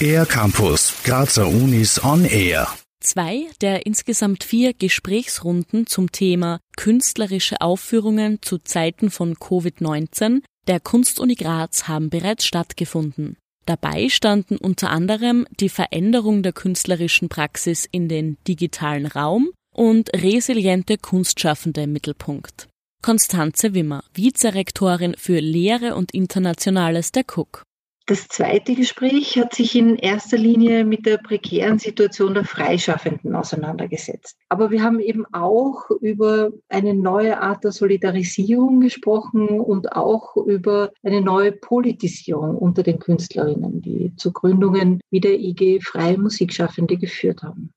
Air Campus, Grazer Unis on Air. Zwei der insgesamt vier Gesprächsrunden zum Thema künstlerische Aufführungen zu Zeiten von Covid-19 der Kunstuni Graz haben bereits stattgefunden. Dabei standen unter anderem die Veränderung der künstlerischen Praxis in den digitalen Raum und resiliente Kunstschaffende im Mittelpunkt. Konstanze Wimmer, Vizerektorin für Lehre und Internationales der Cook. Das zweite Gespräch hat sich in erster Linie mit der prekären Situation der Freischaffenden auseinandergesetzt. Aber wir haben eben auch über eine neue Art der Solidarisierung gesprochen und auch über eine neue Politisierung unter den Künstlerinnen, die zu Gründungen wie der IG Freie Musikschaffende geführt haben.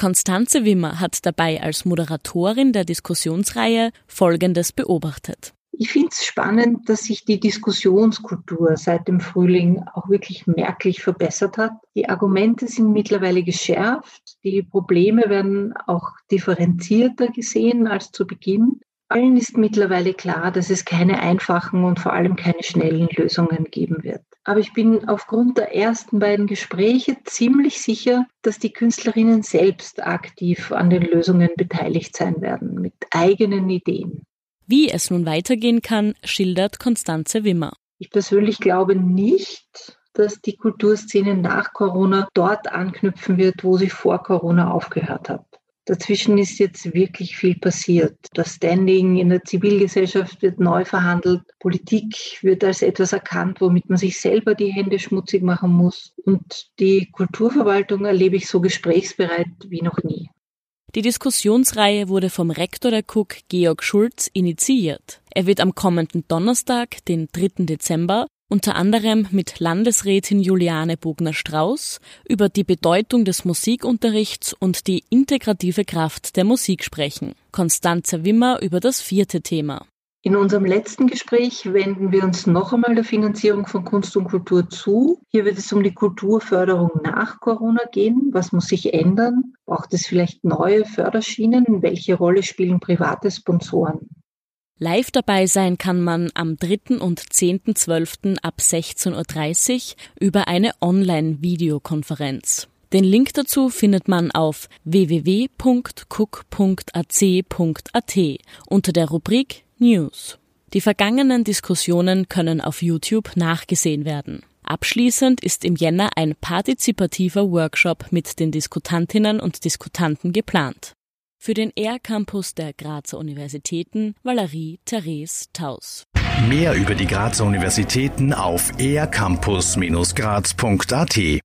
Konstanze Wimmer hat dabei als Moderatorin der Diskussionsreihe Folgendes beobachtet. Ich finde es spannend, dass sich die Diskussionskultur seit dem Frühling auch wirklich merklich verbessert hat. Die Argumente sind mittlerweile geschärft, die Probleme werden auch differenzierter gesehen als zu Beginn. Allen ist mittlerweile klar, dass es keine einfachen und vor allem keine schnellen Lösungen geben wird. Aber ich bin aufgrund der ersten beiden Gespräche ziemlich sicher, dass die Künstlerinnen selbst aktiv an den Lösungen beteiligt sein werden, mit eigenen Ideen. Wie es nun weitergehen kann, schildert Konstanze Wimmer. Ich persönlich glaube nicht, dass die Kulturszene nach Corona dort anknüpfen wird, wo sie vor Corona aufgehört hat. Dazwischen ist jetzt wirklich viel passiert. Das Standing in der Zivilgesellschaft wird neu verhandelt. Politik wird als etwas erkannt, womit man sich selber die Hände schmutzig machen muss. Und die Kulturverwaltung erlebe ich so gesprächsbereit wie noch nie. Die Diskussionsreihe wurde vom Rektor der Cook, Georg Schulz, initiiert. Er wird am kommenden Donnerstag, den 3. Dezember, unter anderem mit Landesrätin Juliane Bogner-Strauß über die Bedeutung des Musikunterrichts und die integrative Kraft der Musik sprechen. Konstanze Wimmer über das vierte Thema. In unserem letzten Gespräch wenden wir uns noch einmal der Finanzierung von Kunst und Kultur zu. Hier wird es um die Kulturförderung nach Corona gehen. Was muss sich ändern? Braucht es vielleicht neue Förderschienen? Welche Rolle spielen private Sponsoren? Live dabei sein kann man am 3. und 10.12. ab 16.30 Uhr über eine Online-Videokonferenz. Den Link dazu findet man auf www.cook.ac.at unter der Rubrik News. Die vergangenen Diskussionen können auf YouTube nachgesehen werden. Abschließend ist im Jänner ein partizipativer Workshop mit den Diskutantinnen und Diskutanten geplant. Für den ER-Campus der Grazer Universitäten Valerie Therese Taus. Mehr über die Grazer Universitäten auf ercampus-graz.at